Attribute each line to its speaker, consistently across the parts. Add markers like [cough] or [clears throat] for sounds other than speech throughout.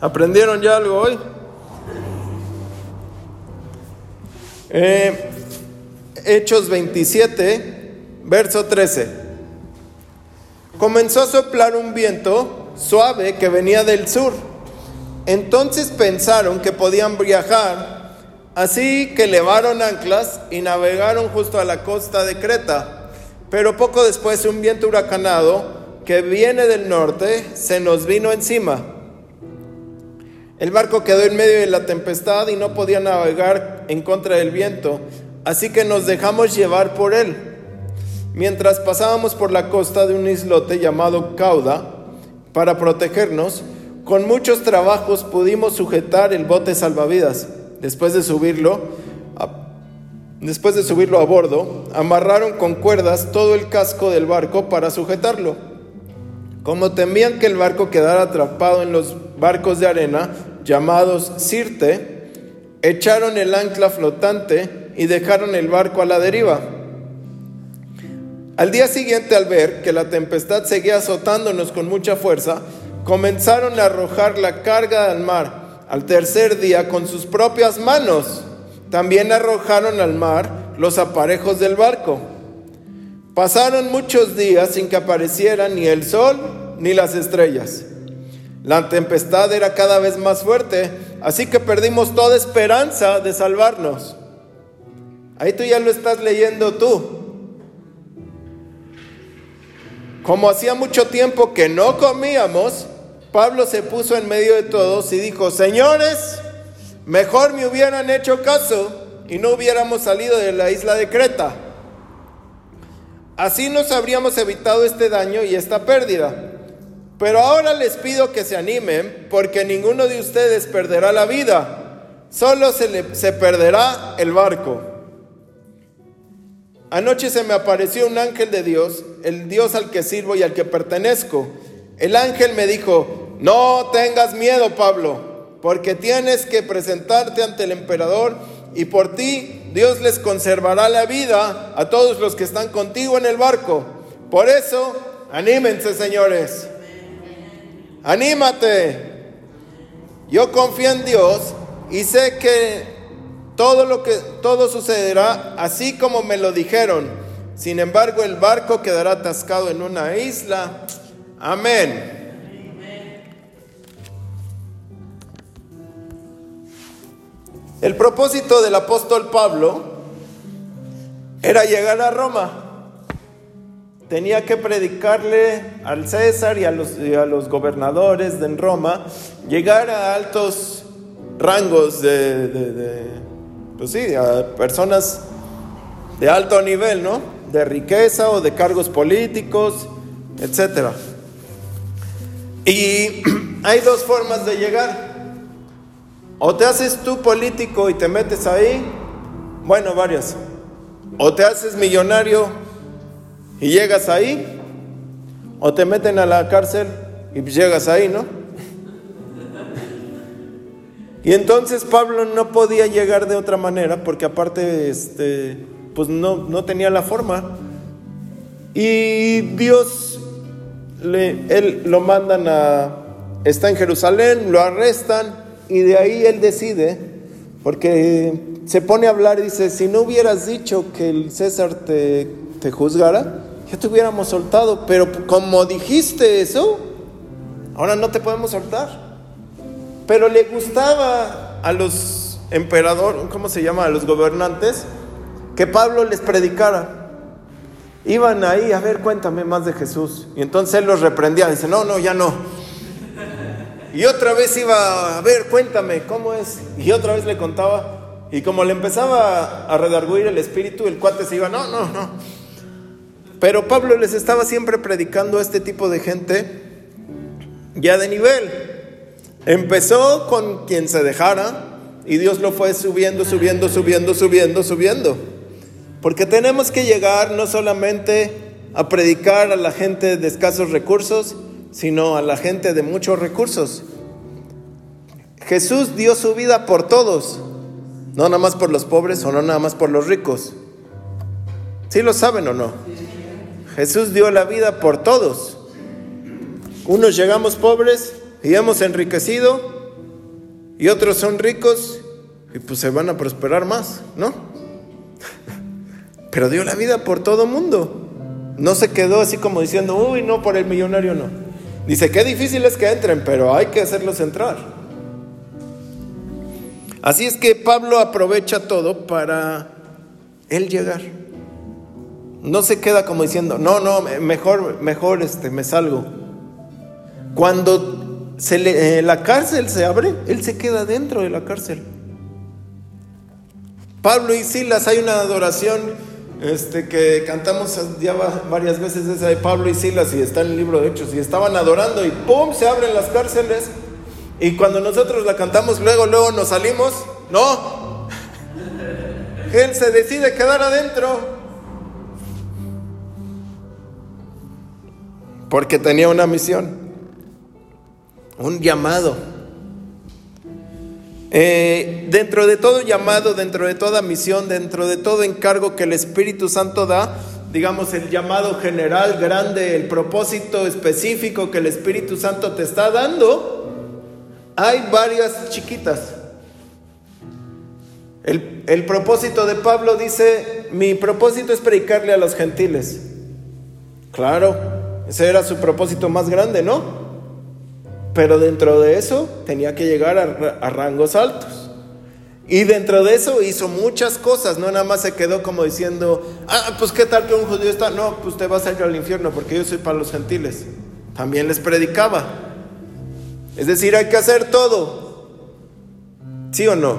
Speaker 1: ¿Aprendieron ya algo hoy? Eh, Hechos 27, verso 13. Comenzó a soplar un viento suave que venía del sur. Entonces pensaron que podían viajar, así que levaron anclas y navegaron justo a la costa de Creta. Pero poco después un viento huracanado que viene del norte se nos vino encima el barco quedó en medio de la tempestad y no podía navegar en contra del viento, así que nos dejamos llevar por él. Mientras pasábamos por la costa de un islote llamado Cauda, para protegernos, con muchos trabajos pudimos sujetar el bote salvavidas. Después de subirlo, a, después de subirlo a bordo, amarraron con cuerdas todo el casco del barco para sujetarlo. Como temían que el barco quedara atrapado en los barcos de arena, llamados Sirte, echaron el ancla flotante y dejaron el barco a la deriva. Al día siguiente, al ver que la tempestad seguía azotándonos con mucha fuerza, comenzaron a arrojar la carga al mar. Al tercer día, con sus propias manos, también arrojaron al mar los aparejos del barco. Pasaron muchos días sin que apareciera ni el sol ni las estrellas. La tempestad era cada vez más fuerte, así que perdimos toda esperanza de salvarnos. Ahí tú ya lo estás leyendo tú. Como hacía mucho tiempo que no comíamos, Pablo se puso en medio de todos y dijo, señores, mejor me hubieran hecho caso y no hubiéramos salido de la isla de Creta. Así nos habríamos evitado este daño y esta pérdida. Pero ahora les pido que se animen porque ninguno de ustedes perderá la vida, solo se, se perderá el barco. Anoche se me apareció un ángel de Dios, el Dios al que sirvo y al que pertenezco. El ángel me dijo, no tengas miedo, Pablo, porque tienes que presentarte ante el emperador y por ti Dios les conservará la vida a todos los que están contigo en el barco. Por eso, anímense, señores. Anímate. Yo confío en Dios y sé que todo lo que todo sucederá así como me lo dijeron. Sin embargo, el barco quedará atascado en una isla. Amén. El propósito del apóstol Pablo era llegar a Roma tenía que predicarle al César y a los, a los gobernadores de Roma, llegar a altos rangos de, pues sí, a personas de alto nivel, ¿no? De riqueza o de cargos políticos, etc. Y [clears throat] hay dos formas de llegar. O te haces tú político y te metes ahí, bueno, varias. O te haces millonario y llegas ahí, o te meten a la cárcel y llegas ahí, ¿no? Y entonces Pablo no podía llegar de otra manera porque aparte este pues no, no tenía la forma. Y Dios le, él lo mandan a está en Jerusalén, lo arrestan y de ahí él decide porque se pone a hablar y dice, si no hubieras dicho que el César te, te juzgara, ya te hubiéramos soltado, pero como dijiste eso, ahora no te podemos soltar. Pero le gustaba a los emperadores, ¿cómo se llama? A los gobernantes, que Pablo les predicara. Iban ahí, a ver, cuéntame más de Jesús. Y entonces él los reprendía, dice, no, no, ya no. Y otra vez iba, a ver, cuéntame, ¿cómo es? Y otra vez le contaba. Y como le empezaba a redarguir el espíritu, el cuate se iba, no, no, no. Pero Pablo les estaba siempre predicando a este tipo de gente ya de nivel. Empezó con quien se dejara y Dios lo fue subiendo, subiendo, subiendo, subiendo, subiendo. Porque tenemos que llegar no solamente a predicar a la gente de escasos recursos, sino a la gente de muchos recursos. Jesús dio su vida por todos, no nada más por los pobres o no nada más por los ricos. ¿Sí lo saben o no? Jesús dio la vida por todos. Unos llegamos pobres y hemos enriquecido y otros son ricos y pues se van a prosperar más, ¿no? [laughs] Pero dio la vida por todo mundo. No se quedó así como diciendo, uy, no, por el millonario no. Dice, qué difícil es que entren, pero hay que hacerlos entrar. Así es que Pablo aprovecha todo para él llegar. No se queda como diciendo, no, no, mejor, mejor este, me salgo. Cuando se le, eh, la cárcel se abre, él se queda dentro de la cárcel. Pablo y Silas, hay una adoración este, que cantamos ya varias veces esa de Pablo y Silas y está en el libro de Hechos y estaban adorando y ¡pum! se abren las cárceles y cuando nosotros la cantamos luego, luego nos salimos, no, [laughs] él se decide quedar adentro porque tenía una misión, un llamado. Eh, dentro de todo llamado, dentro de toda misión, dentro de todo encargo que el Espíritu Santo da, digamos el llamado general, grande, el propósito específico que el Espíritu Santo te está dando, hay varias chiquitas. El, el propósito de Pablo dice, mi propósito es predicarle a los gentiles. Claro, ese era su propósito más grande, ¿no? Pero dentro de eso tenía que llegar a, rangos altos. Y dentro de eso hizo muchas cosas, no nada más se quedó como diciendo, ah, pues qué tal que un judío está, no, pues te vas a ir al infierno porque yo soy para los gentiles. También les predicaba. Es decir, hay que hacer todo. ¿Sí o no?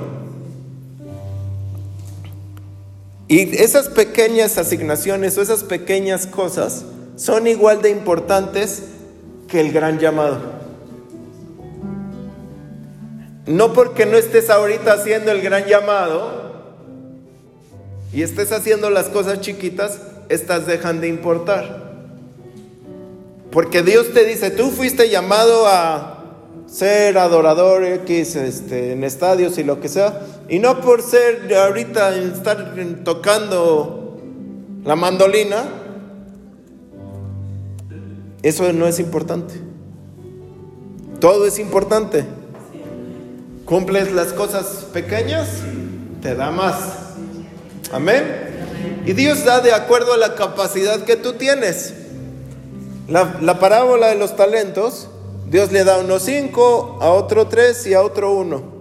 Speaker 1: Y esas pequeñas asignaciones o esas pequeñas cosas son igual de importantes que el gran llamado. No porque no estés ahorita haciendo el gran llamado y estés haciendo las cosas chiquitas, estas dejan de importar. Porque Dios te dice, tú fuiste llamado a ser adorador X este, en estadios y lo que sea, y no por ser ahorita estar tocando la mandolina, eso no es importante. Todo es importante. Cumples las cosas pequeñas, te da más. Amén. Y Dios da de acuerdo a la capacidad que tú tienes. La, parábola de los talentos, Dios le da unos cinco, a otro tres y a otro uno.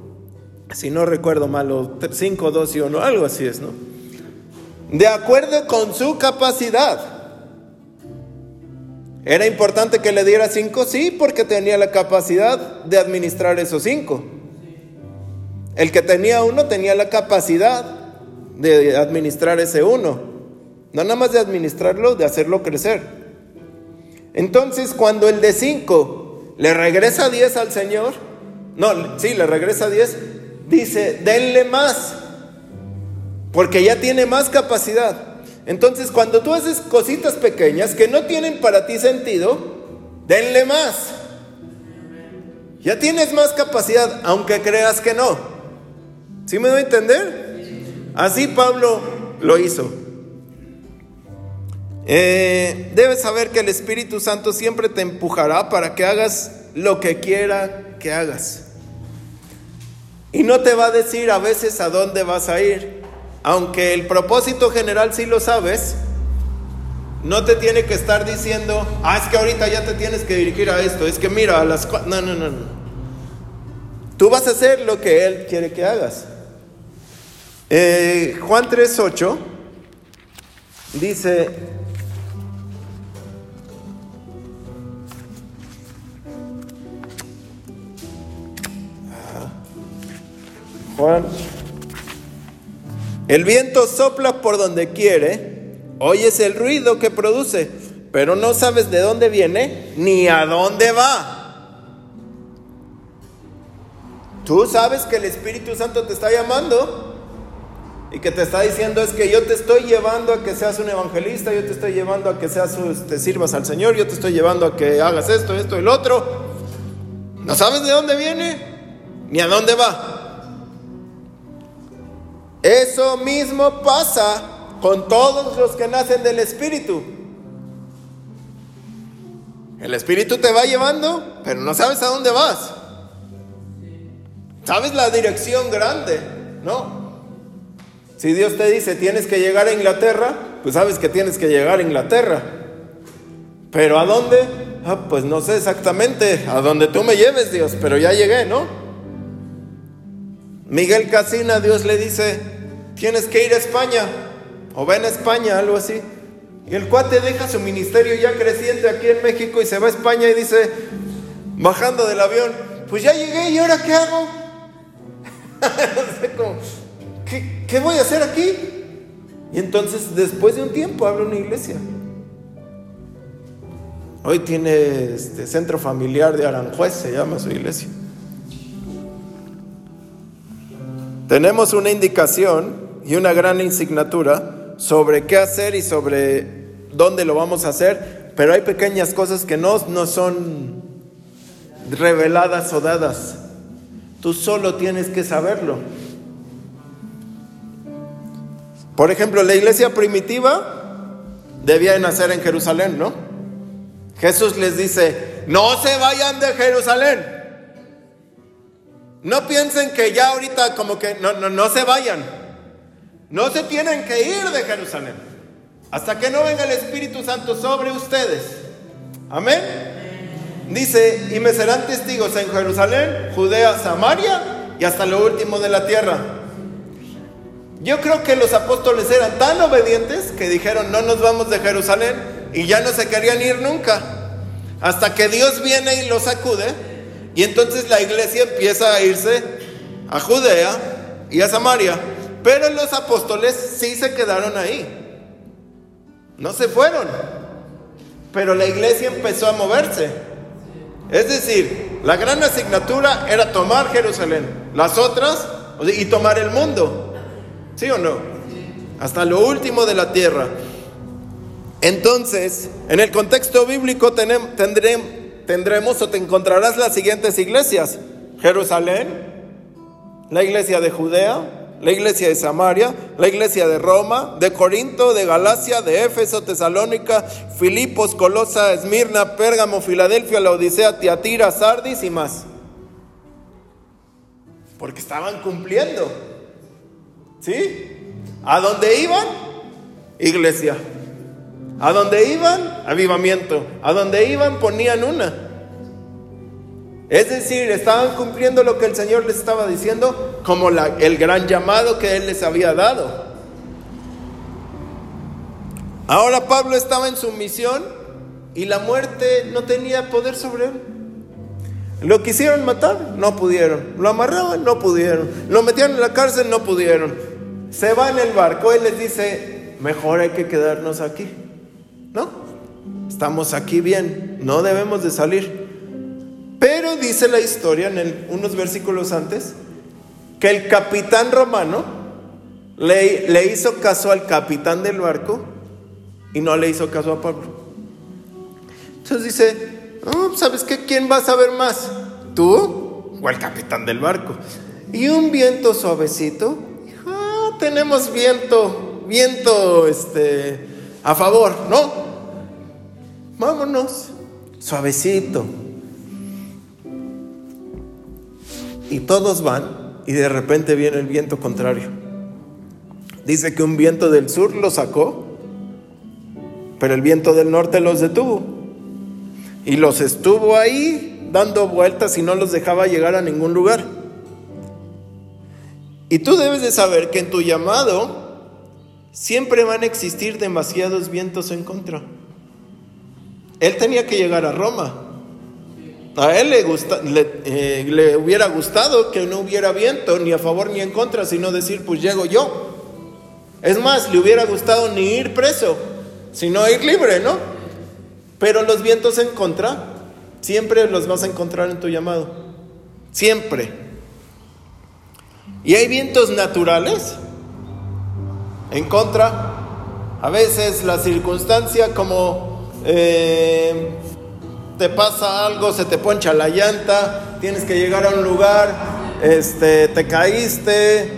Speaker 1: Si no recuerdo mal, cinco, dos y uno, algo así es, ¿no? De acuerdo con su capacidad. ¿Era importante que le diera cinco? Sí, porque tenía la capacidad de administrar esos cinco. El que tenía uno tenía la capacidad de administrar ese uno. No nada más de administrarlo, de hacerlo crecer. Entonces, cuando el de cinco le regresa diez al Señor, no, sí, le regresa diez, dice, denle más, porque ya tiene más capacidad. Entonces, cuando tú haces cositas pequeñas que no tienen para ti sentido, denle más. Ya tienes más capacidad, aunque creas que no. ¿Sí me doy a entender? Así Pablo lo hizo. Eh, debes saber que el Espíritu Santo siempre te empujará para que hagas lo que quiera que hagas. Y no te va a decir a veces a dónde vas a ir aunque el propósito general sí lo sabes, no te tiene que estar diciendo, ah, es que ahorita ya te tienes que dirigir a esto, es que mira, a las No, no, no, no. Tú vas a hacer lo que Él quiere que hagas. Eh, Juan 3.8 dice, Juan el viento sopla por donde quiere, oyes el ruido que produce, pero no sabes de dónde viene ni a dónde va. Tú sabes que el Espíritu Santo te está llamando y que te está diciendo es que yo te estoy llevando a que seas un evangelista, yo te estoy llevando a que seas, te sirvas al Señor, yo te estoy llevando a que hagas esto, esto y el otro. No sabes de dónde viene ni a dónde va. Eso mismo pasa con todos los que nacen del Espíritu. El Espíritu te va llevando, pero no sabes a dónde vas. ¿Sabes la dirección grande? ¿No? Si Dios te dice tienes que llegar a Inglaterra, pues sabes que tienes que llegar a Inglaterra. Pero ¿a dónde? Ah, pues no sé exactamente, a dónde tú me lleves, Dios, pero ya llegué, ¿no? Miguel Casina, Dios le dice, tienes que ir a España, o ven a España, algo así. Y el cuate deja su ministerio ya creciente aquí en México y se va a España y dice, bajando del avión, pues ya llegué y ahora qué hago? [laughs] ¿qué, ¿qué, voy a hacer aquí? Y entonces después de un tiempo habla una iglesia. Hoy tiene este centro familiar de Aranjuez, se llama su iglesia. Tenemos una indicación y una gran insignatura sobre qué hacer y sobre dónde lo vamos a hacer, pero hay pequeñas cosas que no, no son reveladas o dadas. Tú solo tienes que saberlo. Por ejemplo, la iglesia primitiva debía nacer en Jerusalén, ¿no? Jesús les dice, no se vayan de Jerusalén. No piensen que ya ahorita como que no, no, no se vayan. No se tienen que ir de Jerusalén. Hasta que no venga el Espíritu Santo sobre ustedes. Amén. Dice, y me serán testigos en Jerusalén, Judea, Samaria y hasta lo último de la tierra. Yo creo que los apóstoles eran tan obedientes que dijeron, no nos vamos de Jerusalén y ya no se querían ir nunca. Hasta que Dios viene y los sacude y entonces la iglesia empieza a irse a Judea y a Samaria. Pero los apóstoles sí se quedaron ahí. No se fueron. Pero la iglesia empezó a moverse. Es decir, la gran asignatura era tomar Jerusalén. Las otras, y tomar el mundo. ¿Sí o no? Hasta lo último de la tierra. Entonces, en el contexto bíblico tendremos o te encontrarás las siguientes iglesias. Jerusalén, la iglesia de Judea, la iglesia de Samaria, la iglesia de Roma, de Corinto, de Galacia, de Éfeso, Tesalónica, Filipos, Colosa, Esmirna, Pérgamo, Filadelfia, la Odisea, Tiatira, Sardis y más. Porque estaban cumpliendo. ¿Sí? ¿A dónde iban? Iglesia. ¿A dónde iban? Avivamiento. ¿A dónde iban? Ponían una. Es decir, estaban cumpliendo lo que el Señor les estaba diciendo como el gran llamado que Él les había dado. Ahora Pablo estaba en su misión y la muerte no tenía poder sobre él. Lo quisieron matar, no pudieron. Lo amarraban, no pudieron. Lo metieron en la cárcel, no pudieron. Se va en el barco, él les dice, mejor hay que quedarnos aquí. Estamos aquí bien, no debemos de salir. Pero dice la historia en unos versículos antes que el capitán romano le, hizo caso al capitán del barco y no le hizo caso a Pablo. Entonces dice, ¿sabes qué? ¿Quién va a saber más? ¿Tú o el capitán del barco? Y un viento suavecito, ah, tenemos viento, viento este, a favor, ¿no? Vámonos, suavecito. y todos van y de repente viene el viento contrario. Dice que un viento del sur los sacó, pero el viento del norte los detuvo. Y los estuvo ahí dando vueltas y no los dejaba llegar a ningún lugar. Y tú debes de saber que en tu llamado siempre van a existir demasiados vientos en contra. Él tenía que llegar a Roma, a él le, gusta, eh, le, hubiera gustado que no hubiera viento ni a favor ni en contra, sino decir, pues llego yo. Es más, le hubiera gustado ni ir preso, sino ir libre, ¿no? Pero los vientos en contra, siempre los vas a encontrar en tu llamado. Siempre. Y hay vientos naturales en contra. A veces la circunstancia como... Eh, te pasa algo, se te poncha la llanta, tienes que llegar a un lugar, este, te caíste,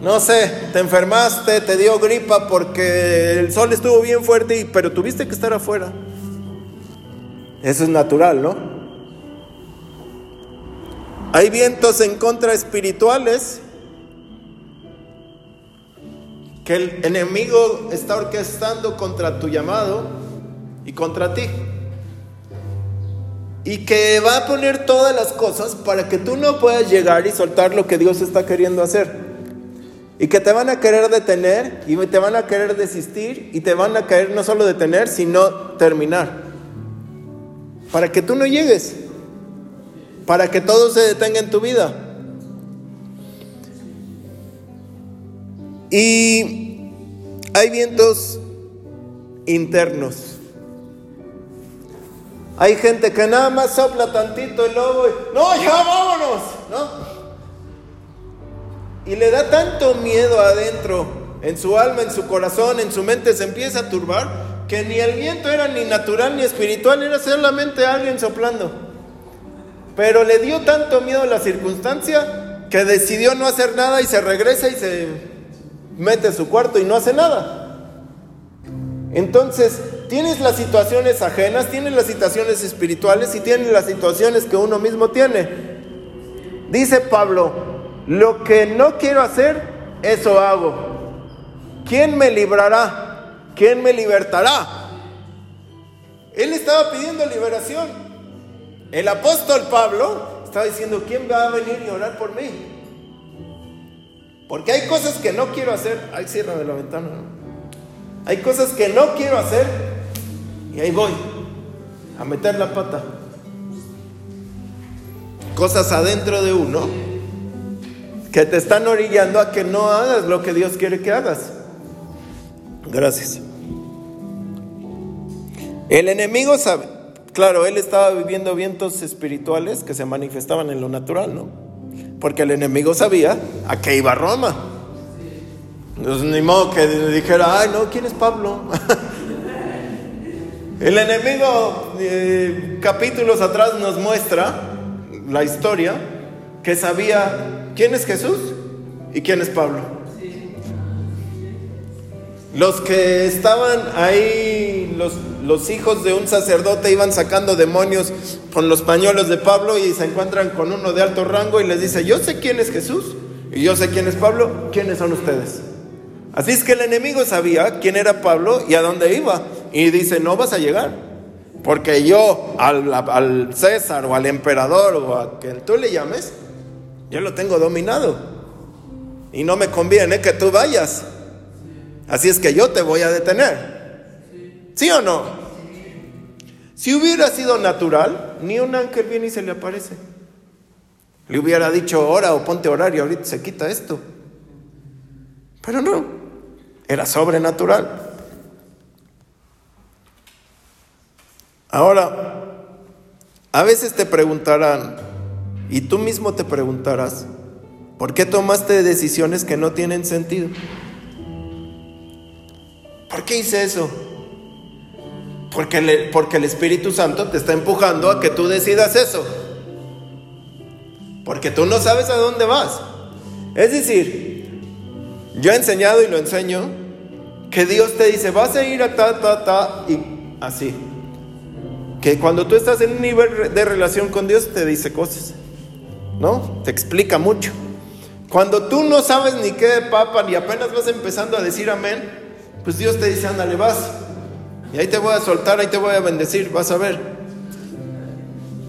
Speaker 1: no sé, te enfermaste, te dio gripa porque el sol estuvo bien fuerte, pero tuviste que estar afuera. Eso es natural, ¿no? Hay vientos en contra espirituales que el enemigo está orquestando contra tu llamado y contra ti. Y que va a poner todas las cosas para que tú no puedas llegar y soltar lo que Dios está queriendo hacer. Y que te van a querer detener y te van a querer desistir y te van a querer no solo detener, sino terminar. Para que tú no llegues. Para que todo se detenga en tu vida. Y hay vientos internos. Hay gente que nada más sopla tantito el lobo y, no, ya vámonos, ¿no? Y le da tanto miedo adentro, en su alma, en su corazón, en su mente, se empieza a turbar, que ni el viento era ni natural ni espiritual, era solamente alguien soplando. Pero le dio tanto miedo la circunstancia que decidió no hacer nada y se regresa y se mete a su cuarto y no hace nada. Entonces, tienes las situaciones ajenas, tienes las situaciones espirituales y tienes las situaciones que uno mismo tiene. Dice Pablo, lo que no quiero hacer, eso hago. ¿Quién me librará? ¿Quién me libertará? Él estaba pidiendo liberación. El apóstol Pablo estaba diciendo, ¿quién va a venir y orar por mí? Porque hay cosas que no quiero hacer. Ay, cierra de la ventana. Hay cosas que no quiero hacer y ahí voy a meter la pata. Cosas adentro de uno que te están orillando a que no hagas lo que Dios quiere que hagas. Gracias. El enemigo sabe, claro, él estaba viviendo vientos espirituales que se manifestaban en lo natural, ¿no? Porque el enemigo sabía a qué iba Roma. Entonces, ni modo que dijera, ay, no, ¿quién es Pablo? [laughs] el enemigo, eh, capítulos atrás, nos muestra la historia que sabía ¿Quién es Jesús y quién es Pablo? Los que estaban ahí, los, los, hijos de un sacerdote iban sacando demonios con los pañuelos de Pablo y se encuentran con uno de alto rango y les dice, yo sé quién es Jesús y yo sé quién es Pablo, ¿quiénes son ustedes? Así es que el enemigo sabía quién era Pablo y a dónde iba y dice, no vas a llegar, porque yo al, César o al emperador o a quien tú le llames, yo lo tengo dominado. Y no me conviene que tú vayas. Así es que yo te voy a detener. ¿Sí o no? Si hubiera sido natural, ni un ángel viene y se le aparece. Le hubiera dicho, ora o ponte a orar y ahorita se quita esto. Pero no, era sobrenatural. Ahora, a veces te preguntarán, y tú mismo te preguntarás, ¿por qué tomaste decisiones que no tienen sentido? ¿Por qué hice eso? Porque, porque el Espíritu Santo te está empujando a que tú decidas eso. Porque tú no sabes a dónde vas. Es decir, yo he enseñado y lo enseño que Dios te dice, vas a ir a ta, ta, ta, y así. Que cuando tú estás en un nivel de relación con Dios, te dice cosas. ¿no? Te explica mucho. Cuando tú no sabes ni qué de papa, ni apenas vas empezando a decir amén, pues Dios te dice, ándale, vas. Y ahí te voy a soltar, ahí te voy a bendecir, vas a ver.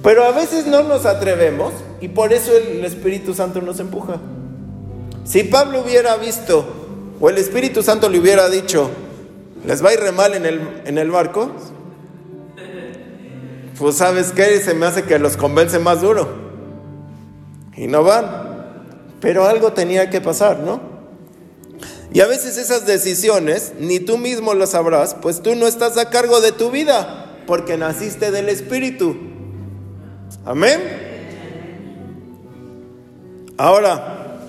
Speaker 1: Pero a veces no nos atrevemos y por eso el Espíritu Santo nos empuja. Si Pablo hubiera visto, o el Espíritu Santo le hubiera dicho, les va a ir re mal en el, en el barco, pues sabes qué, se me hace que los convence más duro y no van. Pero algo tenía que pasar, ¿no? Y a veces esas decisiones ni tú mismo las sabrás, pues tú no estás a cargo de tu vida, porque naciste del Espíritu. Amén. Ahora,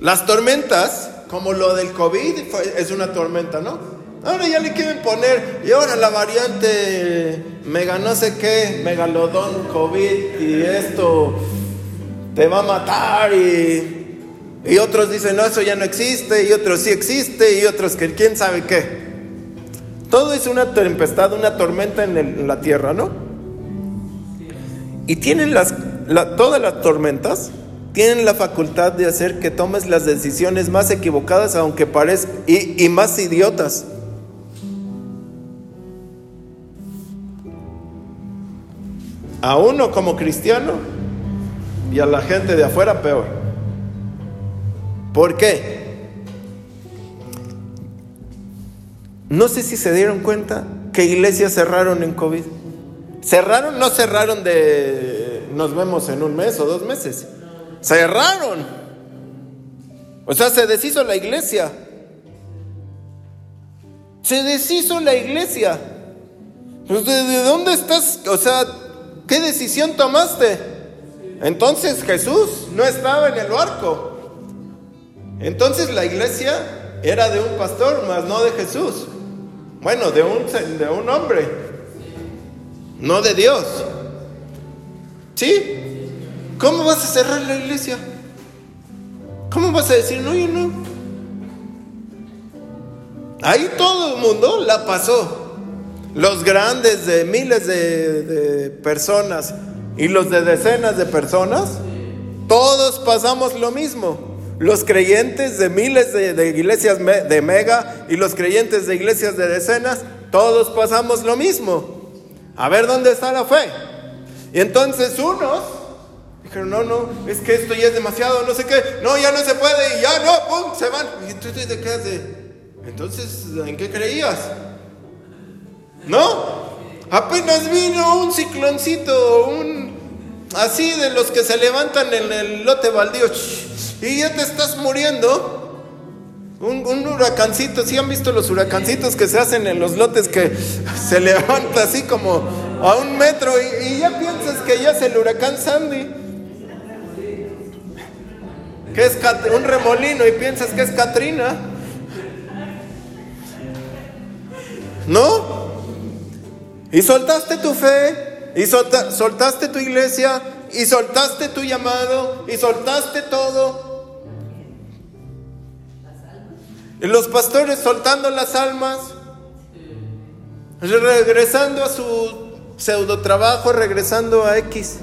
Speaker 1: las tormentas, como lo del COVID, es una tormenta, ¿no? Ahora ya le quieren poner, y ahora la variante mega no sé qué, megalodón, COVID y esto, te va a matar y, y otros dicen, no, eso ya no existe y otros sí existe y otros que quién sabe qué. Todo es una tempestad, una tormenta en, la tierra, ¿no? Y tienen las, todas las tormentas tienen la facultad de hacer que tomes las decisiones más equivocadas, aunque parezcan, y, y más idiotas. A uno como cristiano y a la gente de afuera peor. ¿Por qué? No sé si se dieron cuenta que iglesias cerraron en COVID. Cerraron, no cerraron de nos vemos en un mes o dos meses. Cerraron. O sea, se deshizo la iglesia. Se deshizo la iglesia. ¿De dónde estás? O sea, ¿qué decisión tomaste? Entonces Jesús no estaba en el barco. Entonces la iglesia era de un pastor, más no de Jesús. Bueno, de un, de un hombre, no de Dios. ¿Sí? ¿Cómo vas a cerrar la iglesia? ¿Cómo vas a decir, no, yo no? Ahí todo el mundo la pasó. Los grandes de miles de, personas y los de decenas de personas, todos pasamos lo mismo. Los creyentes de miles de, iglesias de mega y los creyentes de iglesias de decenas, todos pasamos lo mismo. A ver dónde está la fe. Y entonces unos Dijeron, no, no, es que esto ya es demasiado, no sé qué, no, ya no se puede, ya no, pum, se van. Y entonces te quedas de, entonces, ¿en qué creías? ¿No? Apenas vino un cicloncito, un así de los que se levantan en el lote baldío, y ya te estás muriendo. Un, un, huracancito, ¿sí han visto los huracancitos que se hacen en los lotes que se levanta así como a un metro y, y ya piensas que ya es el huracán Sandy? que es un remolino y piensas que es Katrina. ¿No? Y soltaste tu fe, y soltaste tu iglesia, y soltaste tu llamado, y soltaste todo. Y los pastores soltando las almas, regresando a su pseudo trabajo, regresando a X.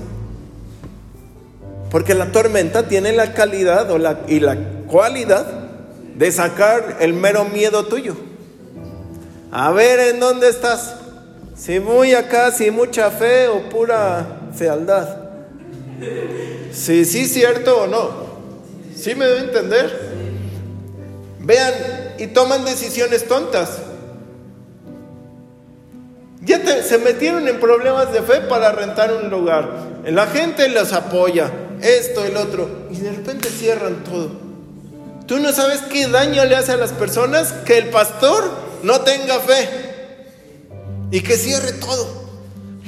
Speaker 1: Porque la tormenta tiene la calidad o la, y la cualidad de sacar el mero miedo tuyo. A ver en dónde estás. Si muy acá, si mucha fe o pura fealdad. Si sí cierto o no. ¿Sí me debo entender? Vean y toman decisiones tontas. Ya se metieron en problemas de fe para rentar un lugar. La gente los apoya esto, el otro, y de repente cierran todo. Tú no sabes qué daño le hace a las personas que el pastor no tenga fe y que cierre todo.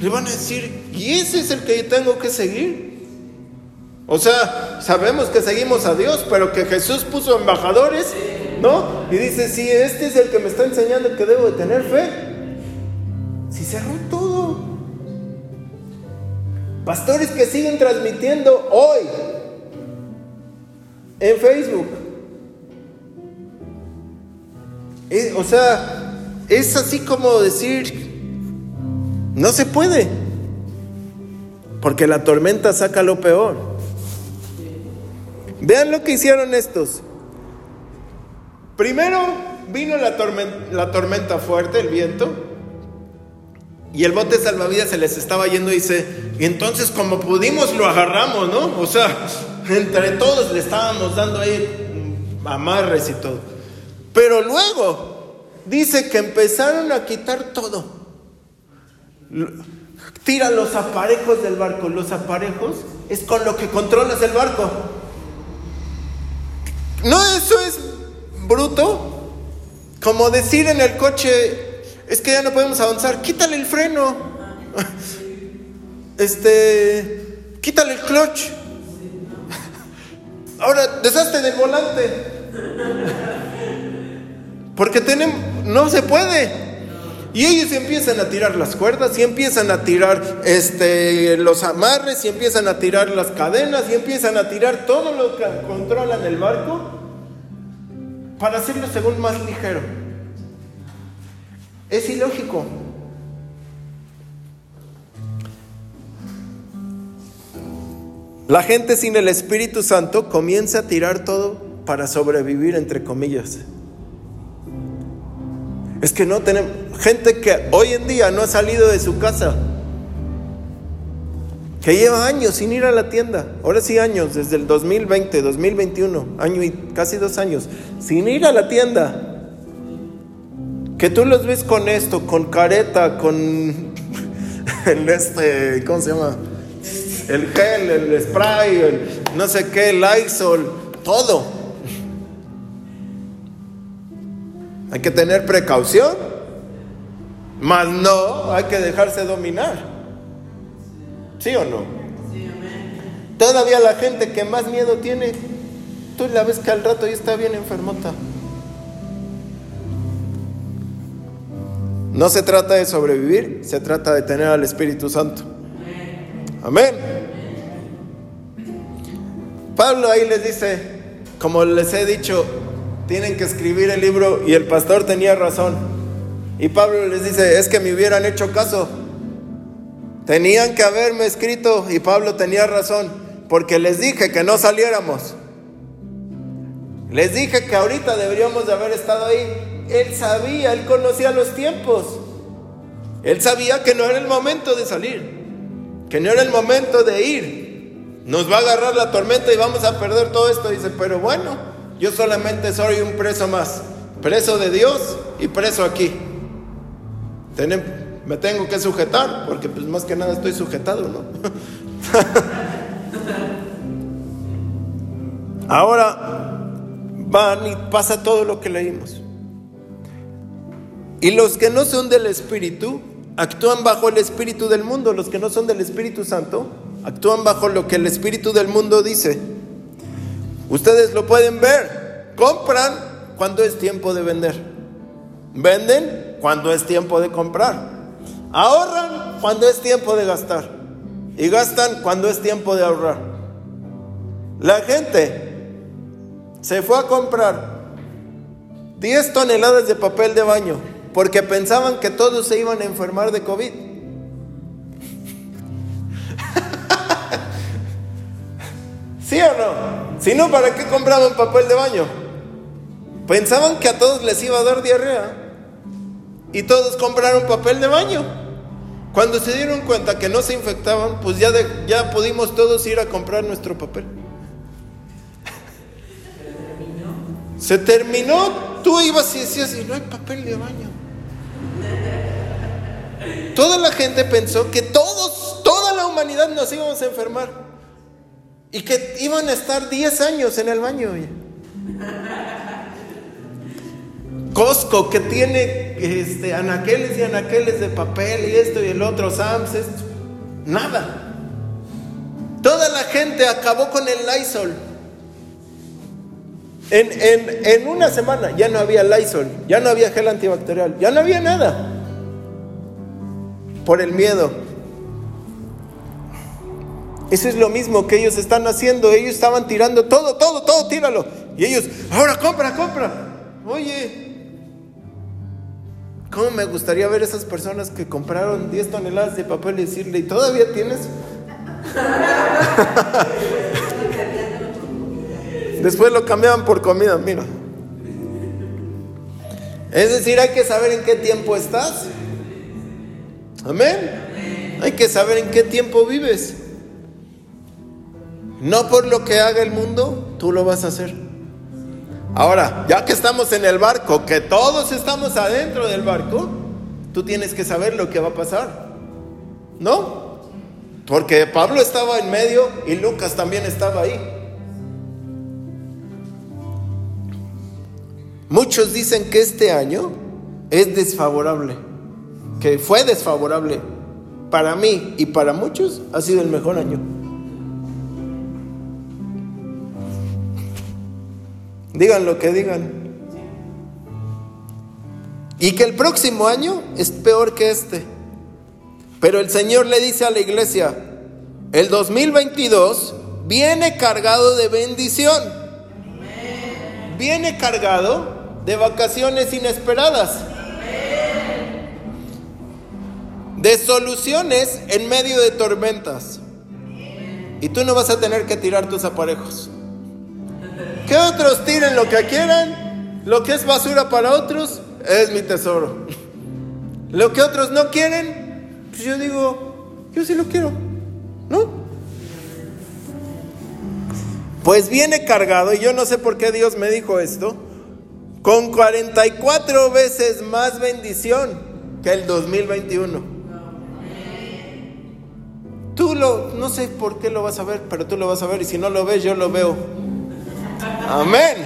Speaker 1: Le van a decir, ¿y ese es el que yo tengo que seguir? O sea, sabemos que seguimos a Dios, pero que Jesús puso embajadores, ¿no? Y dice, si este es el que me está enseñando que debo de tener fe, si cerró todo. Pastores que siguen transmitiendo hoy en Facebook. o sea, es así como decir, no se puede, porque la tormenta saca lo peor. Vean lo que hicieron estos. Primero vino la la tormenta fuerte, el viento, y el bote salvavidas se les estaba yendo y dice, y entonces como pudimos lo agarramos, ¿no? O sea, [laughs] entre todos le estábamos dando ahí amarres y todo. Pero luego dice que empezaron a quitar todo. Tira los aparejos del barco. Los aparejos es con lo que controlas el barco. ¿No eso es bruto? Como decir en el coche, es que ya no podemos avanzar, quítale el freno, [laughs] este, quítale el clutch, [laughs] ahora deshazte del volante, [laughs] porque tenemos, no se puede. Y ellos empiezan a tirar las cuerdas y empiezan a tirar este, los amarres y empiezan a tirar las cadenas y empiezan a tirar todo lo que controlan el barco para hacerlo según más ligero. Es ilógico. La gente sin el Espíritu Santo comienza a tirar todo para sobrevivir, entre comillas. Es que no tenemos gente que hoy en día no ha salido de su casa, que lleva años sin ir a la tienda, ahora sí años, desde el 2020, 2021, año y casi dos años, sin ir a la tienda. Que tú los ves con esto, con careta, con [laughs] el este, ¿cómo se llama? El gel, el spray, el no sé qué, el Lysol, todo. Hay que tener precaución, mas no hay que dejarse dominar. ¿Sí o no? Todavía la gente que más miedo tiene, tú la ves que al rato ya está bien enfermota. No se trata de sobrevivir, se trata de tener al Espíritu Santo. Amén. Pablo ahí les dice, como les he dicho, tienen que escribir el libro y el pastor tenía razón. Y Pablo les dice, es que me hubieran hecho caso. Tenían que haberme escrito y Pablo tenía razón, porque les dije que no saliéramos. Les dije que ahorita deberíamos de haber estado ahí. Él sabía, él conocía los tiempos. Él sabía que no era el momento de salir, que no era el momento de ir. Nos va a agarrar la tormenta y vamos a perder todo esto. Dice, pero bueno, yo solamente soy un preso más, preso de Dios y preso aquí. Me tengo que sujetar, porque pues más que nada estoy sujetado, ¿no? [laughs] Ahora van y pasa todo lo que leímos. Y los que no son del Espíritu actúan bajo el Espíritu del mundo. Los que no son del Espíritu Santo actúan bajo lo que el Espíritu del mundo dice. Ustedes lo pueden ver. Compran cuando es tiempo de vender. Venden cuando es tiempo de comprar. Ahorran cuando es tiempo de gastar y gastan cuando es tiempo de ahorrar. La gente se fue a comprar 10 toneladas de papel de baño porque pensaban que todos se iban a enfermar de COVID. [laughs] ¿Sí o no? Si no, ¿para qué compraban papel de baño? Pensaban que a todos les iba a dar diarrea y todos compraron papel de baño. Cuando se dieron cuenta que no se infectaban, pues ya, ya pudimos todos ir a comprar nuestro papel. Se terminó, tú ibas y decías, y no hay papel de baño. Toda la gente pensó que todos, toda la humanidad nos íbamos a enfermar. Y que iban a estar 10 años en el baño. Costco que tiene este, anaqueles y anaqueles de papel y esto y el otro, Sams, esto. Nada. Toda la gente acabó con el Lysol. En, en, en, una semana ya no había Lysol, ya no había gel antibacterial, ya no había nada. Por el miedo. Eso es lo mismo que ellos están haciendo. Ellos estaban tirando todo, todo, todo, tíralo. Y ellos, ahora compra, compra. Oye, ¿Cómo me gustaría ver esas personas que compraron 10 toneladas de papel y decirle, ¿y todavía tienes? [laughs] Después lo cambiaban por comida, mira. Es decir, hay que saber en qué tiempo estás. Amén. Hay que saber en qué tiempo vives. No por lo que haga el mundo, tú lo vas a hacer. Ahora, ya que estamos en el barco, que todos estamos adentro del barco, tú tienes que saber lo que va a pasar. ¿No? Porque Pablo estaba en medio y Lucas también estaba ahí. Muchos dicen que este año es desfavorable, que fue desfavorable. Para mí y para muchos ha sido el mejor año. Digan lo que digan. Y que el próximo año es peor que este. Pero el Señor le dice a la iglesia, el 2022 viene cargado de bendición. Viene cargado de vacaciones inesperadas. De soluciones en medio de tormentas. y tú no vas a tener que tirar tus aparejos. Que otros tiren lo que quieran, lo que es basura para otros es mi tesoro. Lo que otros no quieren, pues yo digo, yo sí lo quiero, ¿no? Pues viene cargado, y yo no sé por qué Dios me dijo esto, con 44 veces más bendición que el 2021. Tú lo, no sé por qué lo vas a ver, pero tú lo vas a ver y si no lo ves, yo lo veo. Amén.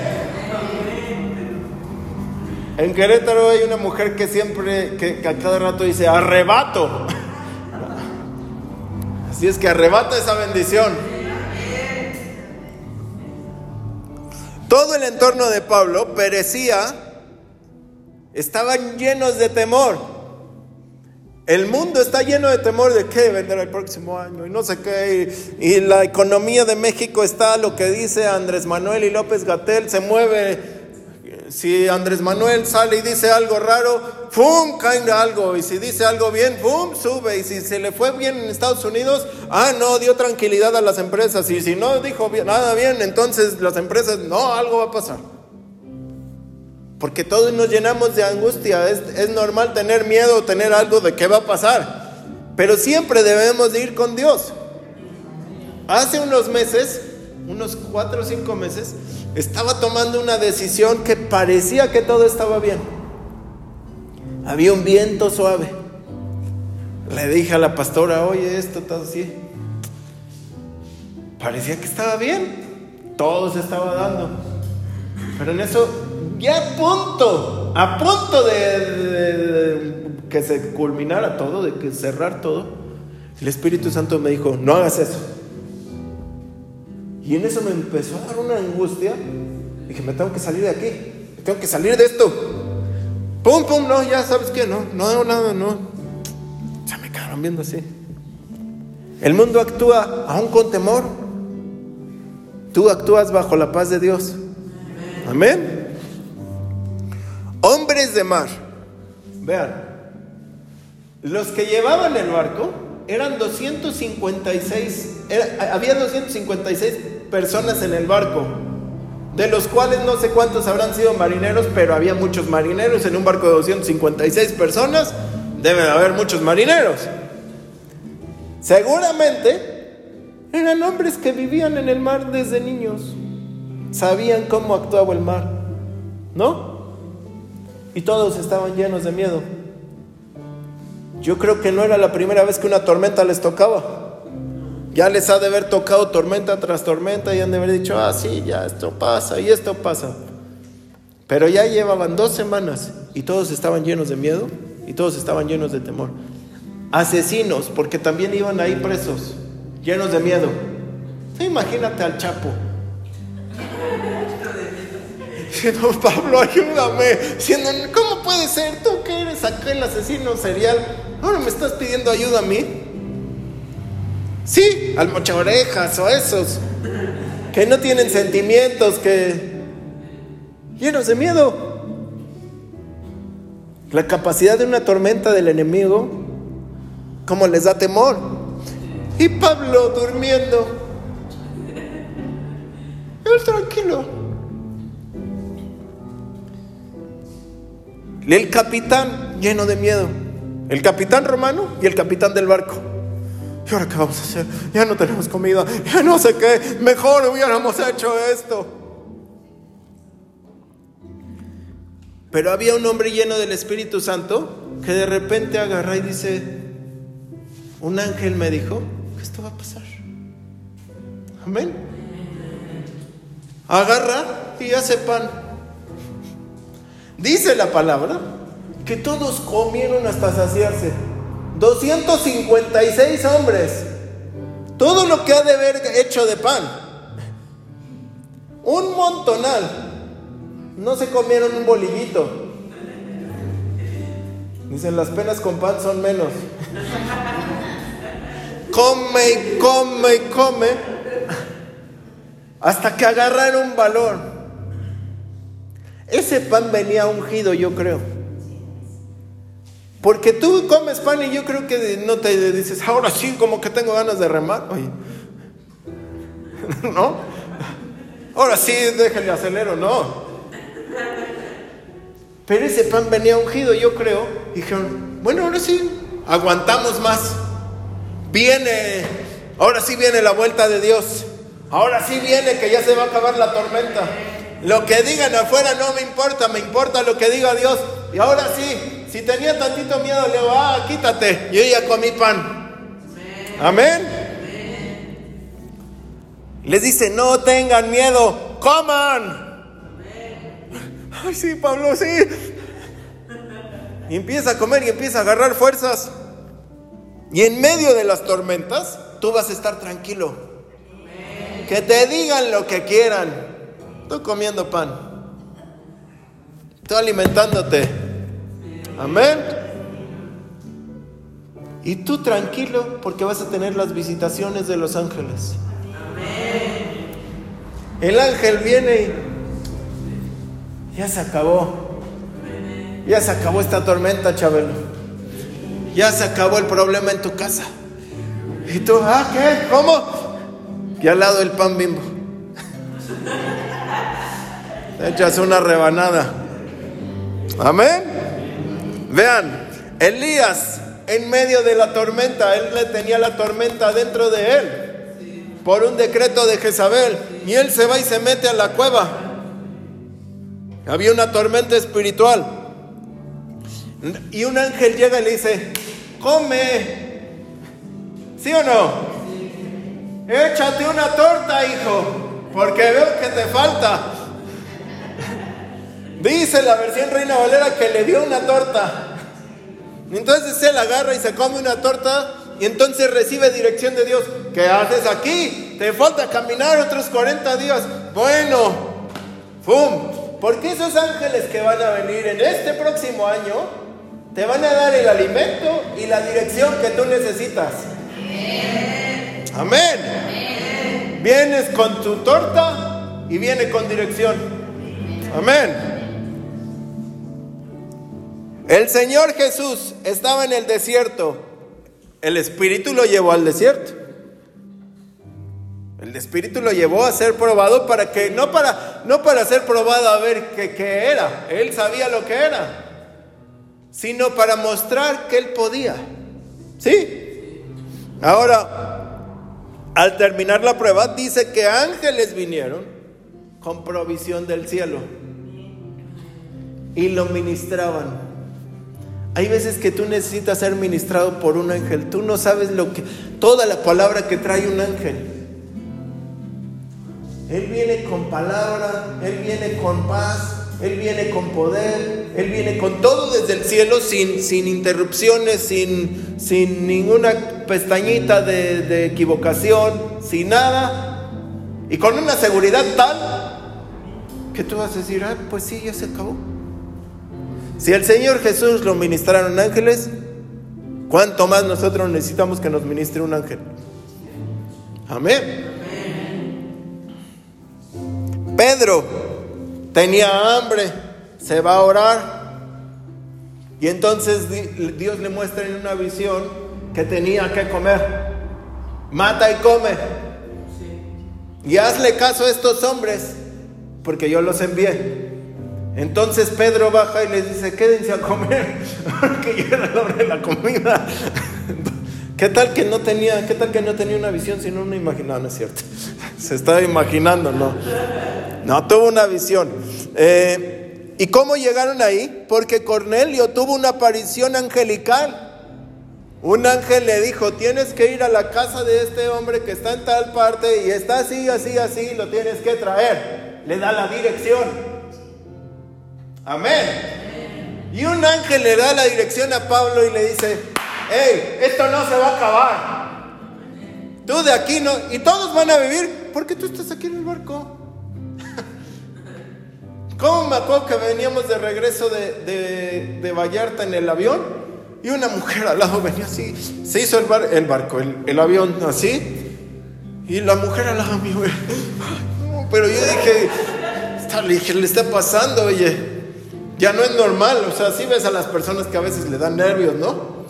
Speaker 1: En Querétaro hay una mujer que siempre, que, a cada rato dice, arrebato. Así es que arrebata esa bendición. Todo el entorno de Pablo perecía, estaban llenos de temor. El mundo está lleno de temor de qué vendrá el próximo año y no sé qué. Y, la economía de México está lo que dice Andrés Manuel y López Gatel, se mueve. Si Andrés Manuel sale y dice algo raro, ¡pum! cae algo. Y si dice algo bien, ¡pum! sube. Y si se le fue bien en Estados Unidos, ah, no, dio tranquilidad a las empresas. Y si no dijo nada bien, entonces las empresas, no, algo va a pasar. Porque todos nos llenamos de angustia. Es, normal tener miedo o tener algo de qué va a pasar. Pero siempre debemos de ir con Dios. Hace unos meses, unos cuatro o cinco meses, estaba tomando una decisión que parecía que todo estaba bien. Había un viento suave. Le dije a la pastora, oye, esto está así. Parecía que estaba bien. Todo se estaba dando. Pero en eso ya a punto, a punto de, que se culminara todo, de que cerrar todo, el Espíritu Santo me dijo, no hagas eso. Y en eso me empezó a dar una angustia. Dije, me tengo que salir de aquí, me tengo que salir de esto. Pum, pum, no, ya sabes que no, no, nada, no. Ya me quedaron viendo así. El mundo actúa aún con temor. Tú actúas bajo la paz de Dios. Amén. Hombres de mar. Vean, los que llevaban el barco eran 256, había 256 personas en el barco, de los cuales no sé cuántos habrán sido marineros, pero había muchos marineros en un barco de 256 personas, deben haber muchos marineros. Seguramente eran hombres que vivían en el mar desde niños, sabían cómo actuaba el mar, ¿no? Y todos estaban llenos de miedo. Yo creo que no era la primera vez que una tormenta les tocaba. Ya les ha de haber tocado tormenta tras tormenta y han de haber dicho, ah, sí, ya esto pasa y esto pasa. Pero ya llevaban dos semanas y todos estaban llenos de miedo y todos estaban llenos de temor. Asesinos, porque también iban ahí presos, llenos de miedo. Imagínate al Chapo, diciendo, [laughs] Pablo, ayúdame. ¿cómo puede ser? Tú que eres acá el asesino serial, ahora me estás pidiendo ayuda a mí. Sí, al mocha orejas o esos que no tienen sentimientos, que llenos de miedo. La capacidad de una tormenta del enemigo, como les da temor. Y Pablo durmiendo. Él tranquilo. El capitán lleno de miedo. El capitán romano y el capitán del barco. ¿Y ahora qué vamos a hacer? Ya no tenemos comida, ya no sé qué. Mejor hubiéramos hecho esto. Pero había un hombre lleno del Espíritu Santo que de repente agarra y dice, un ángel me dijo que esto va a pasar. Amén. Agarra y hace pan. Dice la palabra que todos comieron hasta saciarse. 256 hombres. Todo lo que ha de haber hecho de pan. Un montonal. No se comieron un bolillito. Dicen, las penas con pan son menos. come y come y come. Hasta que agarraron valor. Ese pan venía ungido, yo creo. Porque tú comes pan y yo creo que no te dices, ahora sí, como que tengo ganas de remar. [laughs] ¿no? Ahora sí, déjenle acelero, no. Pero ese pan venía ungido, yo creo. Y dijeron, bueno, ahora sí, aguantamos más. Viene, ahora sí viene la vuelta de Dios. Ahora sí viene que ya se va a acabar la tormenta. Lo que digan afuera no me importa, me importa lo que diga Dios. Y ahora sí, si tenía tantito miedo, le digo, ah, quítate. Yo ya comí pan. Amén. Les dice, no tengan miedo, coman. Ay, sí, Pablo, sí. Y empieza a comer y empieza a agarrar fuerzas. Y en medio de las tormentas, tú vas a estar tranquilo. Que te digan lo que quieran. Tú comiendo pan. Tú alimentándote. Amén. Y tú tranquilo porque vas a tener las visitaciones de los ángeles. El ángel viene y ya se acabó. Ya se acabó esta tormenta, Chabelo. Ya se acabó el problema en tu casa. Y tú, ah, ¿qué? ¿Cómo? Y al lado el pan bimbo. Echas una rebanada. Amén. Vean, Elías en medio de la tormenta, él le tenía la tormenta dentro de él por un decreto de Jezabel y él se va y se mete a la cueva. Había una tormenta espiritual. Y un ángel llega y le dice, come. ¿Sí o no? Échate una torta, hijo, porque veo que te falta. Dice la versión Reina Valera que le dio una torta. Entonces él agarra y se come una torta y entonces recibe dirección de Dios. ¿Qué haces aquí? Te falta caminar otros 40 días. Bueno, ¡pum! Porque esos ángeles que van a venir en este próximo año te van a dar el alimento y la dirección que tú necesitas. Amén. Vienes con tu torta y viene con dirección. Amén. El Señor Jesús estaba en el desierto. El Espíritu lo llevó al desierto. El Espíritu lo llevó a ser probado para que, no para, no para ser probado a ver qué, qué era. Él sabía lo que era sino para mostrar que él podía. ¿Sí? Ahora, al terminar la prueba, dice que ángeles vinieron con provisión del cielo y lo ministraban. Hay veces que tú necesitas ser ministrado por un ángel. Tú no sabes lo que toda la palabra que trae un ángel. Él viene con palabra, él viene con paz, él viene con poder, Él viene con todo desde el cielo sin, sin interrupciones, sin, sin ninguna pestañita de, de equivocación, sin nada, y con una seguridad tal que tú vas a decir, ah, pues sí, ya se acabó. Si el Señor Jesús lo ministraron ángeles, ¿cuánto más nosotros necesitamos que nos ministre un ángel? Amén. Pedro tenía hambre, se va a orar. Y entonces Dios le muestra en una visión que tenía que comer. Mata y come. Y hazle caso a estos hombres, porque yo los envié. Entonces Pedro baja y les dice, quédense a comer, [laughs] porque ya era la de la comida. [laughs] ¿Qué tal que no tenía, qué tal que no tenía una visión, sino una imaginación? No es cierto. [laughs] Se estaba imaginando, no. No, tuvo una visión. Eh, ¿Y cómo llegaron ahí? Porque Cornelio tuvo una aparición angelical. Un ángel le dijo, tienes que ir a la casa de este hombre que está en tal parte y está así, así, así, lo tienes que traer. Le da la dirección. Amén. Y un ángel le da la dirección a Pablo y le dice, hey, esto no se va a acabar. Tú de aquí no, y todos van a vivir porque tú estás aquí en el barco. [laughs] ¿Cómo me acuerdo que veníamos de regreso de, de, Vallarta en el avión? Y una mujer al lado venía así. Se hizo el, el barco, el, avión así. Y la mujer al lado mío. [laughs] pero yo dije, le dije, le está pasando, oye. Ya no es normal. O sea, sí ves a las personas que a veces le dan nervios, ¿no?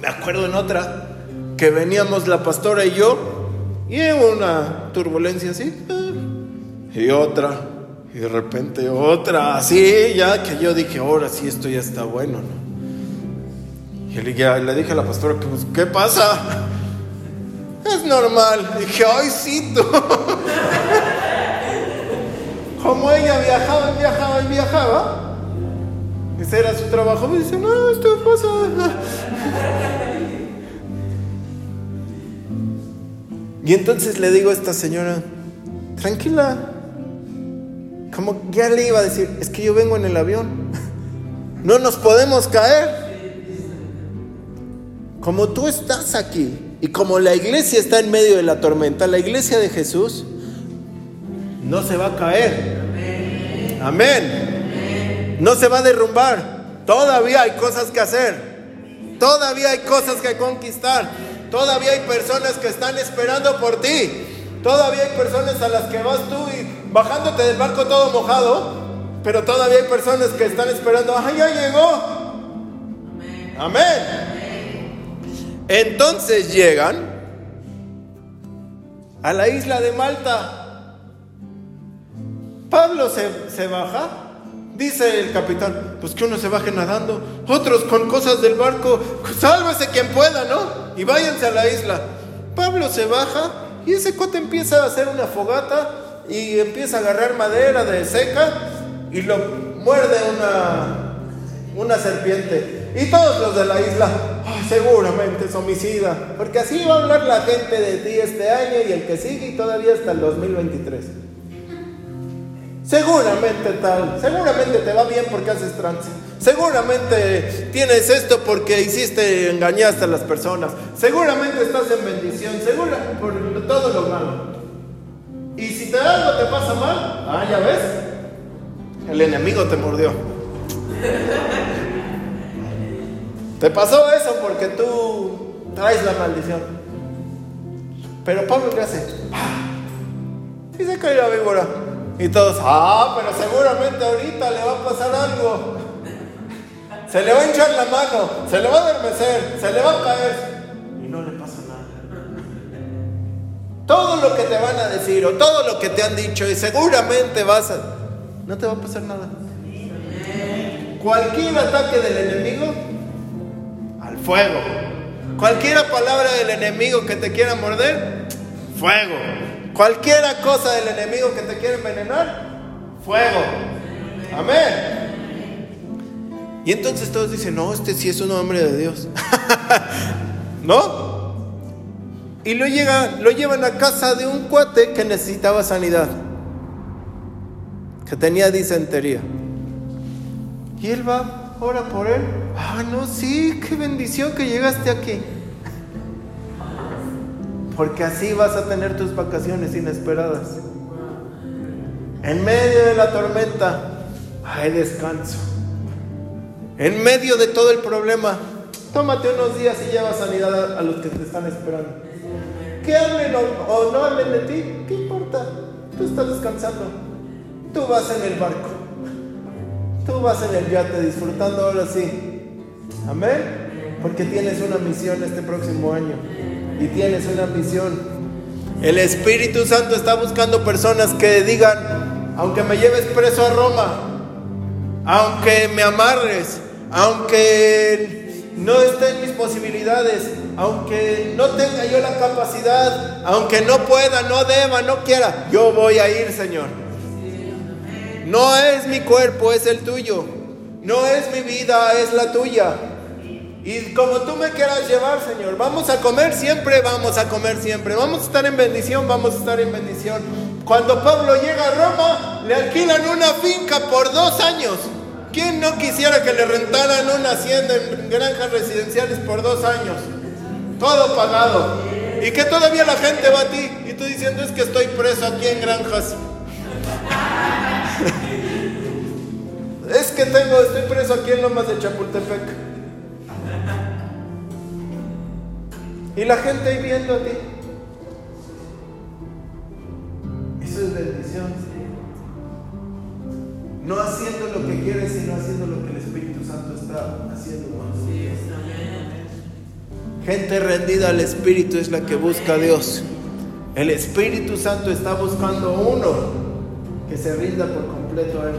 Speaker 1: Me acuerdo en otra que veníamos la pastora y yo Y una turbulencia así, y otra, y de repente otra, así, ya que yo dije, ahora sí, esto ya está bueno, ¿no? Y le, dije a la pastora, ¿qué pasa? Es normal. dije, ay, sí, tú. [laughs] Como ella viajaba y viajaba y viajaba, ese era su trabajo, me dice, no, esto pasa. Y entonces le digo a esta señora, tranquila, como ya le iba a decir, es que yo vengo en el avión, no nos podemos caer. Como tú estás aquí y como la iglesia está en medio de la tormenta, la iglesia de Jesús no se va a caer. Amén. No se va a derrumbar. Todavía hay cosas que hacer. Todavía hay cosas que conquistar. Todavía hay personas que están esperando por ti. Todavía hay personas a las que vas tú y bajándote del barco todo mojado. Pero todavía hay personas que están esperando. ¡Ay, ya llegó! Amén. Entonces llegan a la isla de Malta. Pablo se, baja. Dice el capitán, pues que uno se baje nadando, otros con cosas del barco, sálvese quien pueda, ¿no? y váyanse a la isla. Pablo se baja y ese cote empieza a hacer una fogata y empieza a agarrar madera de seca y lo muerde una, una serpiente. Y todos los de la isla, seguramente es homicida, porque así va a hablar la gente de ti este año y el que sigue y todavía hasta el 2023. Seguramente tal, seguramente te va bien porque haces trance. Seguramente tienes esto porque hiciste, engañaste a las personas. Seguramente estás en bendición, seguro por todo lo malo. Y si te algo te pasa mal, ah, ya ves, el enemigo te mordió. te pasó eso porque tú traes la maldición. Pero Pablo, ¿qué hace? Y se cae la víbora. Y todos, ah, pero seguramente ahorita le va a pasar algo. Se le va a hinchar la mano, se le va a adormecer, se le va a caer. Y no le pasa nada. Todo lo que te van a decir o todo lo que te han dicho y seguramente vas a... No te va a pasar nada. Cualquier ataque del enemigo, al fuego. Cualquier palabra del enemigo que te quiera morder, fuego. Cualquier cosa del enemigo que te quiera envenenar, fuego. Amén. Y entonces todos dicen, no, este sí es un hombre de Dios. [laughs] ¿No? Y lo, llega, lo llevan a casa de un cuate que necesitaba sanidad, que tenía disentería. Y él va, ora por él. Ah, no, sí, qué bendición que llegaste aquí. Porque así vas a tener tus vacaciones inesperadas. En medio de la tormenta hay descanso. En medio de todo el problema, tómate unos días y lleva sanidad a, los que te están esperando. Que hablen o, no hablen de ti, ¿qué importa? Tú estás descansando. Tú vas en el barco. Tú vas en el yate disfrutando ahora sí. Amén. Porque tienes una misión este próximo año. Y tienes una misión. El Espíritu Santo está buscando personas que digan, aunque me lleves preso a Roma, aunque me amarres, aunque no esté en mis posibilidades, aunque no tenga yo la capacidad, aunque no pueda, no deba, no quiera, yo voy a ir, Señor. No es mi cuerpo, es el tuyo. No es mi vida, es la tuya. Y como tú me quieras llevar, Señor, vamos a comer siempre, vamos a comer siempre. Vamos a estar en bendición, vamos a estar en bendición. Cuando Pablo llega a Roma, le alquilan una finca por dos años. ¿Quién no quisiera que le rentaran una hacienda en granjas residenciales por dos años? Todo pagado. Y que todavía la gente va a ti y tú diciendo es que estoy preso aquí en granjas. [laughs] es que tengo, estoy preso aquí en Lomas de Chapultepec. Y la gente ahí viendo a ti. Eso es bendición no haciendo lo que quieres, sino haciendo lo que el Espíritu Santo está haciendo Gente rendida al Espíritu es la que busca a Dios. El Espíritu Santo está buscando uno que se rinda por completo a Él.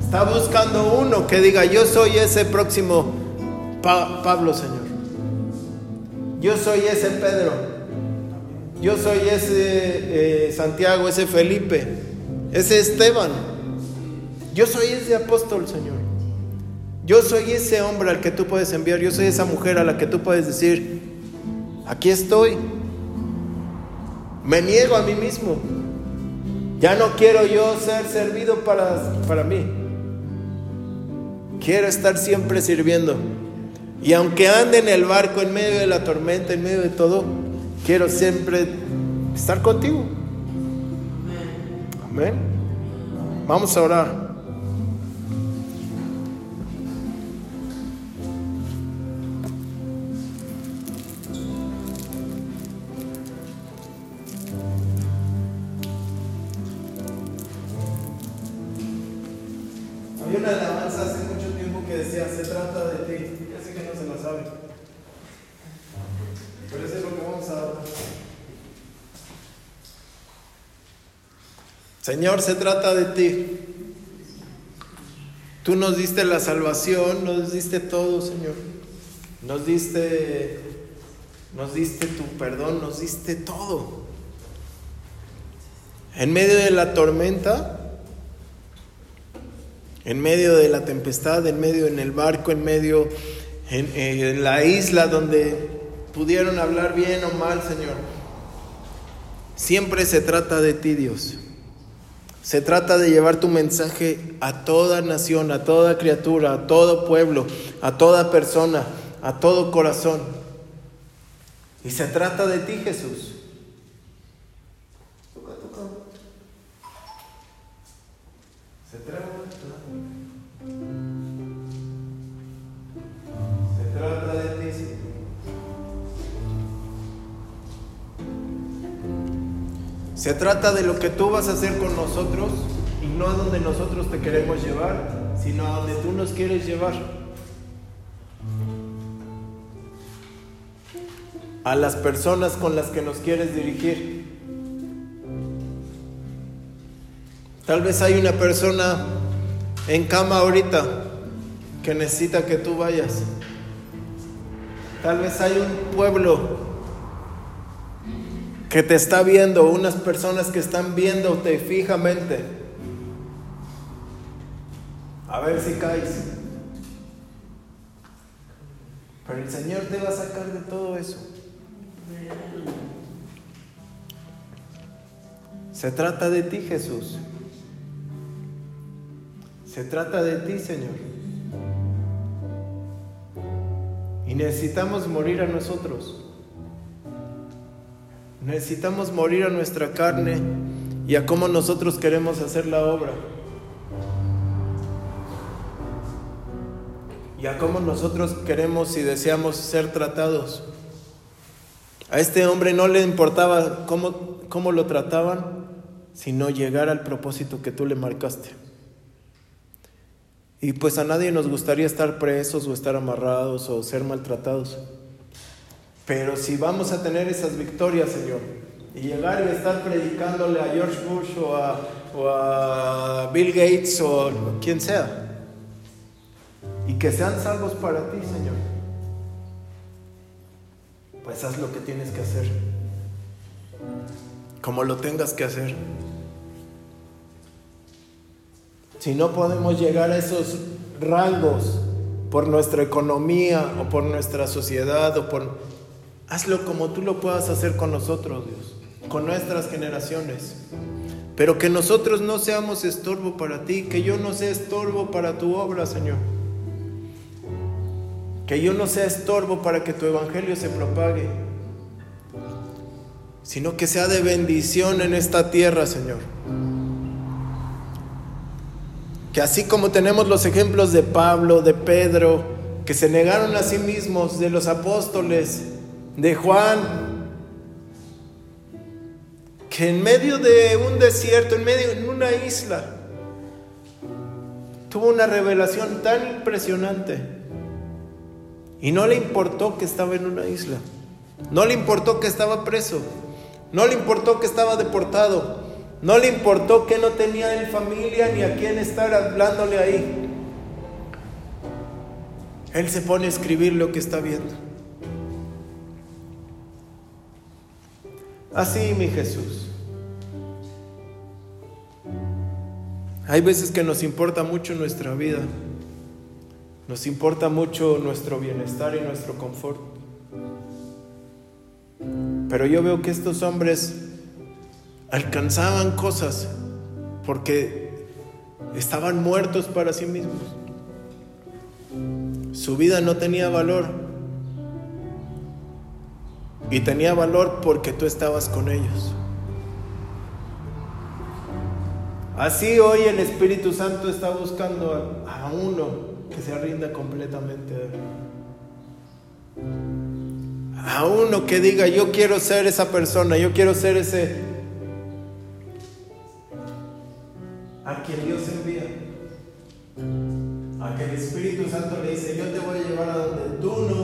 Speaker 1: Está buscando uno que diga, yo soy ese próximo Pablo, Señor. Yo soy ese Pedro. Yo soy ese eh, Santiago, ese Felipe, ese Esteban. Yo soy ese apóstol, Señor. Yo soy ese hombre al que tú puedes enviar. Yo soy esa mujer a la que tú puedes decir, aquí estoy. Me niego a mí mismo. Ya no quiero yo ser servido para, para mí. Quiero estar siempre sirviendo. Y aunque ande en el barco en medio de la tormenta, en medio de todo, quiero siempre estar contigo. Amén. Vamos a orar. Señor, se trata de ti. Tú nos diste la salvación, nos diste todo, Señor. Nos diste nos diste tu perdón, nos diste todo. En medio de la tormenta, en medio de la tempestad, en medio en el barco, en medio en, en la isla donde pudieron hablar bien o mal, Señor. Siempre se trata de ti, Dios. Se trata de llevar tu mensaje a toda nación, a toda criatura, a todo pueblo, a toda persona, a todo corazón. Y se trata de ti, Jesús. Se trata de lo que tú vas a hacer con nosotros y no a donde nosotros te queremos llevar, sino a donde tú nos quieres llevar. A las personas con las que nos quieres dirigir. Tal vez hay una persona en cama ahorita que necesita que tú vayas. Tal vez hay un pueblo que te está viendo, unas personas que están viéndote fijamente. A ver si caes. Pero el Señor te va a sacar de todo eso. Se trata de ti, Jesús. Se trata de ti, Señor. Y necesitamos morir a nosotros. Necesitamos morir a nuestra carne y a cómo nosotros queremos hacer la obra. Y a cómo nosotros queremos y deseamos ser tratados. A este hombre no le importaba cómo, cómo lo trataban, sino llegar al propósito que tú le marcaste. Y pues a nadie nos gustaría estar presos o estar amarrados o ser maltratados. Pero si vamos a tener esas victorias, Señor, y llegar y estar predicándole a George Bush o a, Bill Gates o quien sea, y que sean salvos para ti, Señor, pues haz lo que tienes que hacer, como lo tengas que hacer. Si no podemos llegar a esos rangos por nuestra economía o por nuestra sociedad o por Hazlo como tú lo puedas hacer con nosotros, Dios, con nuestras generaciones. Pero que nosotros no seamos estorbo para ti, que yo no sea estorbo para tu obra, Señor. Que yo no sea estorbo para que tu evangelio se propague, sino que sea de bendición en esta tierra, Señor. Que así como tenemos los ejemplos de Pablo, de Pedro, que se negaron a sí mismos, de los apóstoles, de Juan, que en medio de un desierto, en medio de una isla, tuvo una revelación tan impresionante. Y no le importó que estaba en una isla. No le importó que estaba preso. No le importó que estaba deportado. No le importó que no tenía en familia ni a quién estar hablándole ahí. Él se pone a escribir lo que está viendo. Así, mi Jesús. Hay veces que nos importa mucho nuestra vida, nos importa mucho nuestro bienestar y nuestro confort. Pero yo veo que estos hombres alcanzaban cosas porque estaban muertos para sí mismos. Su vida no tenía valor. Y tenía valor porque tú estabas con ellos. Así hoy el Espíritu Santo está buscando a uno que se rinda completamente a Él. A uno que diga, yo quiero ser esa persona, yo quiero ser ese a quien Dios envía. A que el Espíritu Santo le dice, yo te voy a llevar a donde tú no.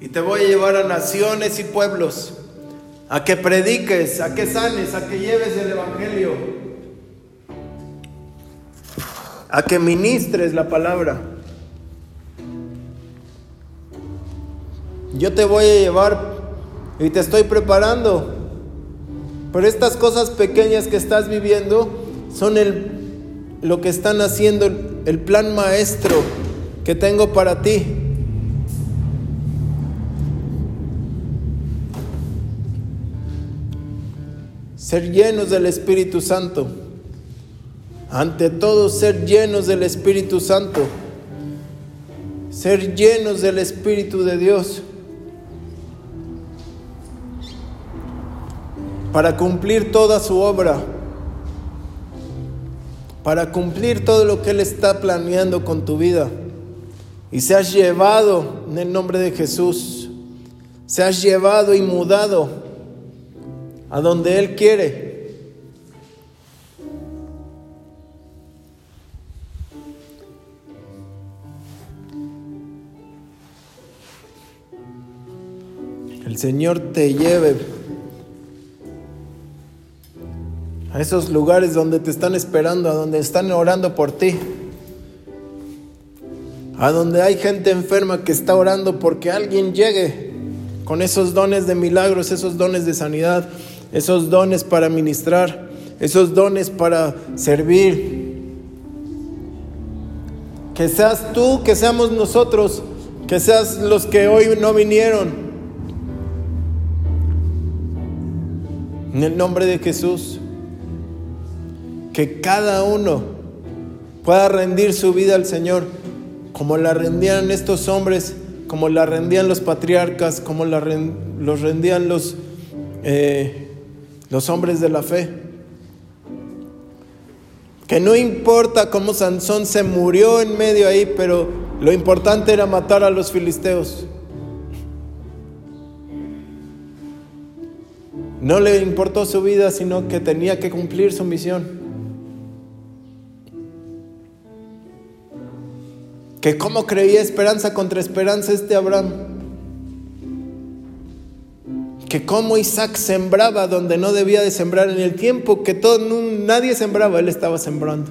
Speaker 1: Y te voy a llevar a naciones y pueblos a que prediques, a que sanes, a que lleves el Evangelio, a que ministres la palabra. Yo te voy a llevar y te estoy preparando. Pero estas cosas pequeñas que estás viviendo son el, lo que están haciendo el plan maestro que tengo para ti. Ser llenos del Espíritu Santo. Ante todo, ser llenos del Espíritu Santo. Ser llenos del Espíritu de Dios. Para cumplir toda su obra. Para cumplir todo lo que Él está planeando con tu vida. Y seas llevado en el nombre de Jesús. Seas llevado y mudado a donde Él quiere. El Señor te lleve a esos lugares donde te están esperando, a donde están orando por ti, a donde hay gente enferma que está orando porque alguien llegue con esos dones de milagros, esos dones de sanidad, esos dones para ministrar, esos dones para servir. Que seas tú, que seamos nosotros, que seas los que hoy no vinieron. En el nombre de Jesús, que cada uno pueda rendir su vida al Señor, como la rendían estos hombres, como la rendían los patriarcas, como la los rendían los... Eh, los hombres de la fe. Que no importa cómo Sansón se murió en medio ahí, pero lo importante era matar a los filisteos. No le importó su vida, sino que tenía que cumplir su misión. Que cómo creía esperanza contra esperanza este Abraham que como Isaac sembraba donde no debía de sembrar en el tiempo que todo, nadie sembraba, él estaba sembrando.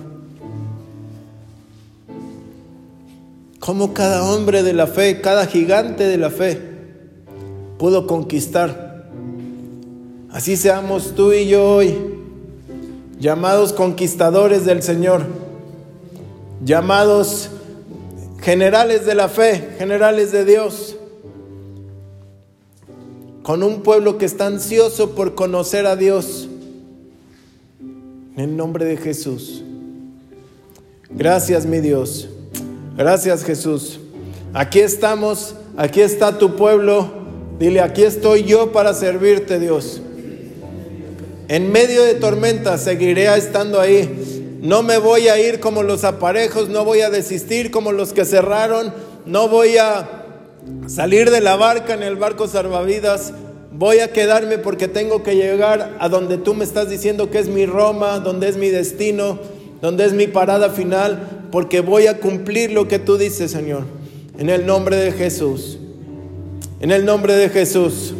Speaker 1: Como cada hombre de la fe, cada gigante de la fe pudo conquistar. Así seamos tú y yo hoy, llamados conquistadores del Señor, llamados generales de la fe, generales de Dios con un pueblo que está ansioso por conocer a Dios. En el nombre de Jesús. Gracias mi Dios. Gracias Jesús. Aquí estamos, aquí está tu pueblo. Dile, aquí estoy yo para servirte Dios. En medio de tormenta seguiré estando ahí. No me voy a ir como los aparejos, no voy a desistir como los que cerraron, no voy a salir de la barca en el barco salvavidas, voy a quedarme porque tengo que llegar a donde tú me estás diciendo que es mi Roma, donde es mi destino, donde es mi parada final, porque voy a cumplir lo que tú dices, Señor. En el nombre de Jesús. En el nombre de Jesús.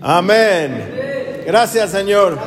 Speaker 1: Amén. Gracias, Señor.